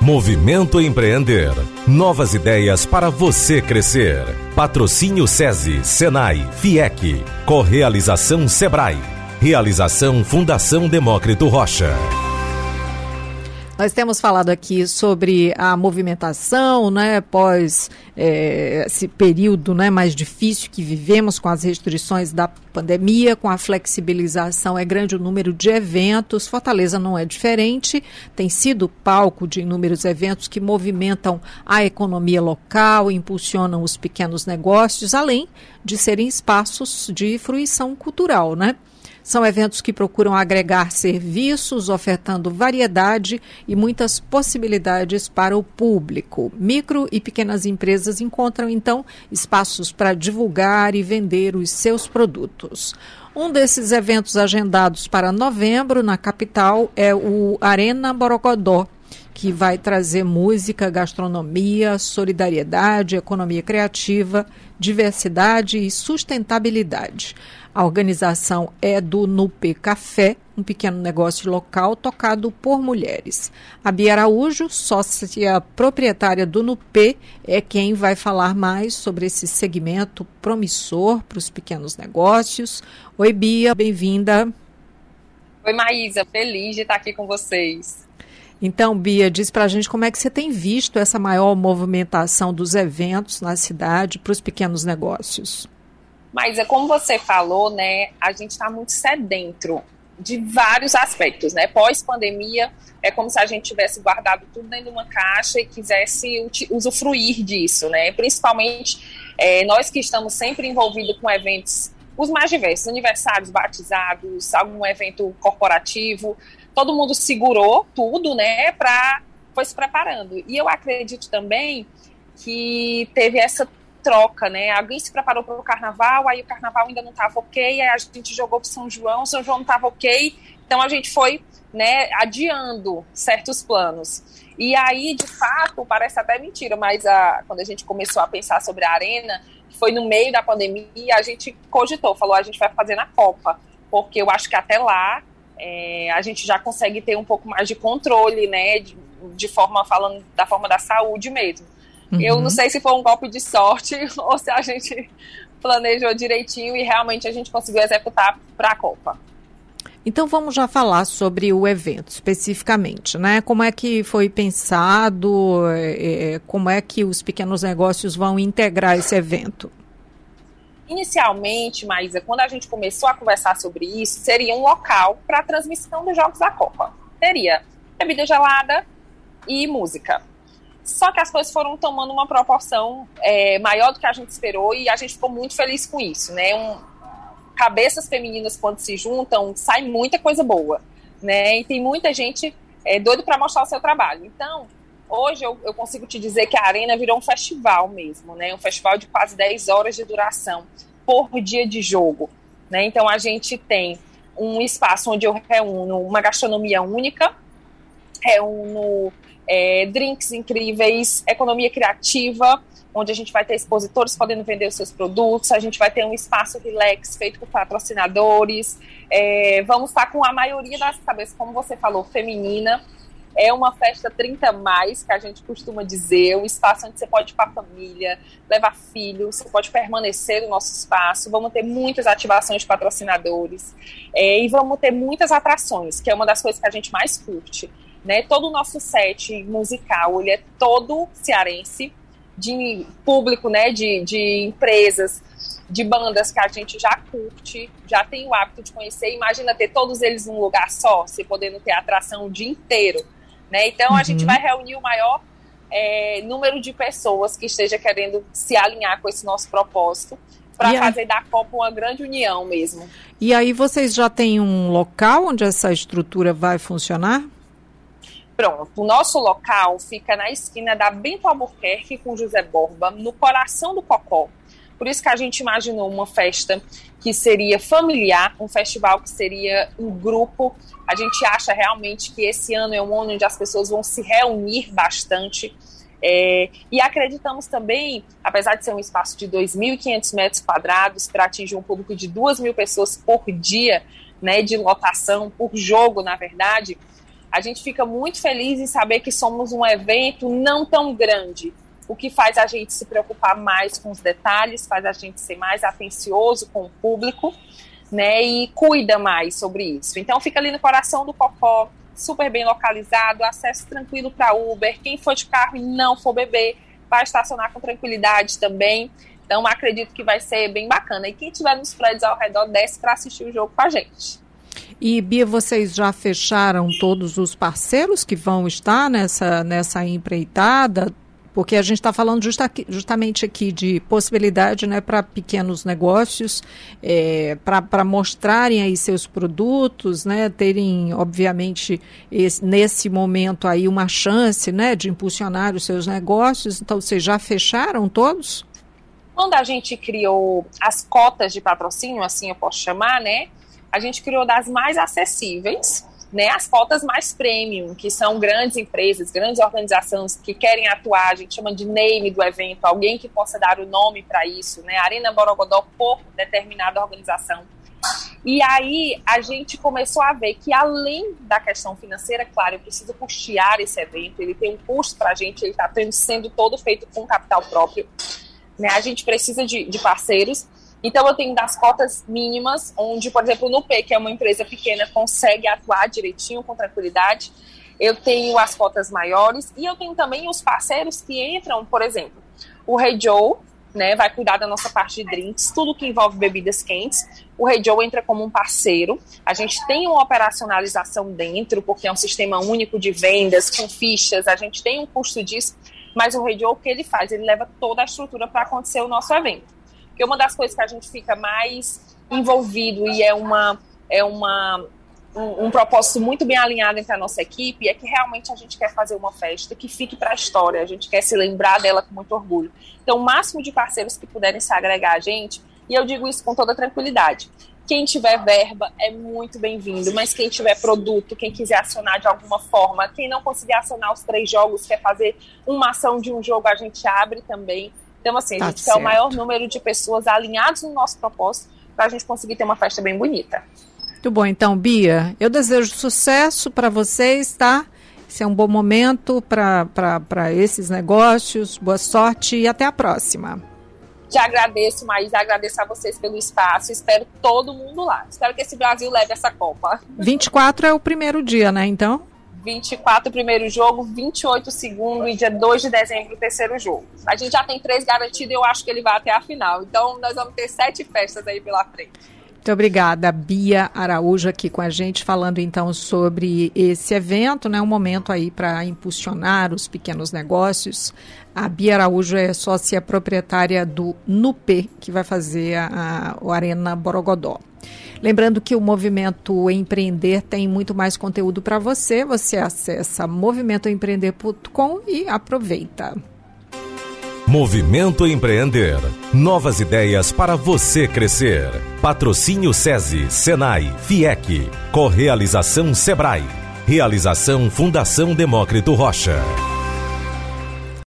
Movimento Empreender. Novas ideias para você crescer. Patrocínio SESI, Senai, FIEC. Correalização Sebrae. Realização Fundação Demócrito Rocha. Nós temos falado aqui sobre a movimentação, né, pós é, esse período né, mais difícil que vivemos com as restrições da pandemia, com a flexibilização, é grande o número de eventos. Fortaleza não é diferente, tem sido palco de inúmeros eventos que movimentam a economia local, impulsionam os pequenos negócios, além de serem espaços de fruição cultural, né? São eventos que procuram agregar serviços, ofertando variedade e muitas possibilidades para o público. Micro e pequenas empresas encontram, então, espaços para divulgar e vender os seus produtos. Um desses eventos agendados para novembro na capital é o Arena Borogodó, que vai trazer música, gastronomia, solidariedade, economia criativa, diversidade e sustentabilidade. A organização é do Nupe Café, um pequeno negócio local tocado por mulheres. A Bia Araújo, sócia proprietária do Nupe, é quem vai falar mais sobre esse segmento promissor para os pequenos negócios. Oi, Bia, bem-vinda. Oi, Maísa, feliz de estar aqui com vocês. Então, Bia, diz para a gente como é que você tem visto essa maior movimentação dos eventos na cidade para os pequenos negócios. Mas é como você falou, né? A gente está muito sedento de vários aspectos, né? Pós-pandemia, é como se a gente tivesse guardado tudo dentro de uma caixa e quisesse usufruir disso, né? Principalmente é, nós que estamos sempre envolvidos com eventos os mais diversos, aniversários, batizados, algum evento corporativo, todo mundo segurou tudo, né? Para foi se preparando. E eu acredito também que teve essa troca, né? Alguém se preparou para o carnaval, aí o carnaval ainda não estava ok, aí a gente jogou para São João, São João não estava ok, então a gente foi, né, adiando certos planos. E aí, de fato, parece até mentira, mas a, quando a gente começou a pensar sobre a arena, foi no meio da pandemia, a gente cogitou, falou, a gente vai fazer na Copa, porque eu acho que até lá é, a gente já consegue ter um pouco mais de controle, né, de, de forma falando da forma da saúde mesmo. Uhum. Eu não sei se foi um golpe de sorte ou se a gente planejou direitinho e realmente a gente conseguiu executar para a Copa. Então vamos já falar sobre o evento especificamente, né? Como é que foi pensado, é, é, como é que os pequenos negócios vão integrar esse evento? Inicialmente, Maísa, quando a gente começou a conversar sobre isso, seria um local para a transmissão dos Jogos da Copa. Teria bebida gelada e música. Só que as coisas foram tomando uma proporção é, maior do que a gente esperou e a gente ficou muito feliz com isso, né? Um, cabeças femininas quando se juntam sai muita coisa boa, né? E tem muita gente é, doido para mostrar o seu trabalho. Então, hoje eu, eu, consigo te dizer que a arena virou um festival mesmo, né? Um festival de quase 10 horas de duração por dia de jogo, né? Então a gente tem um espaço onde eu reúno uma gastronomia única, reúno é, drinks incríveis, economia criativa, onde a gente vai ter expositores podendo vender os seus produtos, a gente vai ter um espaço relax feito por patrocinadores, é, vamos estar com a maioria das cabeças, como você falou, feminina. É uma festa 30 mais, que a gente costuma dizer, um espaço onde você pode ir com a família, levar filhos, você pode permanecer no nosso espaço. Vamos ter muitas ativações de patrocinadores é, e vamos ter muitas atrações, que é uma das coisas que a gente mais curte né? Todo o nosso set musical, ele é todo cearense, de público, né? De, de empresas, de bandas que a gente já curte, já tem o hábito de conhecer. Imagina ter todos eles num lugar só, você podendo ter atração o dia inteiro, né? Então, uhum. a gente uhum. vai reunir o maior é, número de pessoas que esteja querendo se alinhar com esse nosso propósito para fazer da Copa uma grande união mesmo. E aí vocês já têm um local onde essa estrutura vai funcionar? Pronto, o nosso local fica na esquina da Bento Albuquerque com José Borba, no coração do Cocó. Por isso que a gente imaginou uma festa que seria familiar, um festival que seria um grupo. A gente acha realmente que esse ano é um ano onde as pessoas vão se reunir bastante. É, e acreditamos também, apesar de ser um espaço de 2.500 metros quadrados, para atingir um público de 2 mil pessoas por dia, né, de lotação, por jogo, na verdade, A gente fica muito feliz em saber que somos um evento não tão grande, o que faz a gente se preocupar mais com os detalhes, faz a gente ser mais atencioso com o público, né? E cuida mais sobre isso. Então fica ali no coração do Cocó, super bem localizado, acesso tranquilo para Uber. Quem for de carro e não for beber, vai estacionar com tranquilidade também. Então acredito que vai ser bem bacana. E quem estiver nos prédios ao redor desce para assistir o jogo com a gente. E Bia, vocês já fecharam todos os parceiros que vão estar nessa, nessa empreitada? Porque a gente está falando justa, justamente aqui de possibilidade né, para pequenos negócios, é, para mostrarem aí seus produtos, né, terem, obviamente, esse, nesse momento aí uma chance né, de impulsionar os seus negócios. Então, vocês já fecharam todos? Quando a gente criou as cotas de patrocínio, assim eu posso chamar, né? A gente criou das mais acessíveis, né, as cotas mais premium, que são grandes empresas, grandes organizações que querem atuar, a gente chama de name do evento, alguém que possa dar o nome para isso, né, Arena Borogodó por determinada organização. E aí a gente começou a ver que além da questão financeira, claro, eu preciso custear esse evento, ele tem um custo para a gente, ele está sendo todo feito com capital próprio, né, a gente precisa de, de parceiros, então, eu tenho das cotas mínimas, onde, por exemplo, no P, que é uma empresa pequena, consegue atuar direitinho, com tranquilidade. Eu tenho as cotas maiores e eu tenho também os parceiros que entram, por exemplo, o Rei hey Joe, né, vai cuidar da nossa parte de drinks, tudo que envolve bebidas quentes. O Rei hey Joe entra como um parceiro. A gente tem uma operacionalização dentro, porque é um sistema único de vendas, com fichas, a gente tem um custo disso, mas o Rei hey Joe, o que ele faz? Ele leva toda a estrutura para acontecer o nosso evento. Porque uma das coisas que a gente fica mais envolvido e é uma é uma um, um, propósito muito bem alinhado entre a nossa equipe é que realmente a gente quer fazer uma festa que fique para a história, a gente quer se lembrar dela com muito orgulho. Então, o máximo de parceiros que puderem se agregar a gente, e eu digo isso com toda tranquilidade. Quem tiver verba é muito bem-vindo, mas quem tiver produto, quem quiser acionar de alguma forma, quem não conseguir acionar os três jogos, quer fazer uma ação de um jogo, a gente abre também. Então, assim, tá a gente certo. quer o maior número de pessoas alinhadas no nosso propósito para a gente conseguir ter uma festa bem bonita. Muito bom, então, Bia, eu desejo sucesso para vocês, tá? Esse é um bom momento para esses negócios. Boa sorte e até a próxima. Te agradeço, Maís, agradeço a vocês pelo espaço. Espero todo mundo lá. Espero que esse Brasil leve essa Copa. 24 é o primeiro dia, né? Então? 24 o primeiro jogo, 28 o segundo e dia 2 de dezembro terceiro jogo. A gente já tem três garantidos e eu acho que ele vai até a final. Então nós vamos ter sete festas aí pela frente. Muito obrigada, Bia Araújo aqui com a gente falando então sobre esse evento, né? Um momento aí para impulsionar os pequenos negócios. A Bia Araújo é sócia proprietária do NUP, que vai fazer a, a, Arena Borogodó. Lembrando que o Movimento Empreender tem muito mais conteúdo para você. Você acessa movimentoempreender.com e aproveita. Movimento Empreender. Novas ideias para você crescer. Patrocínio SESI, Senai, FIEC. Correalização Sebrae. Realização Fundação Demócrito Rocha.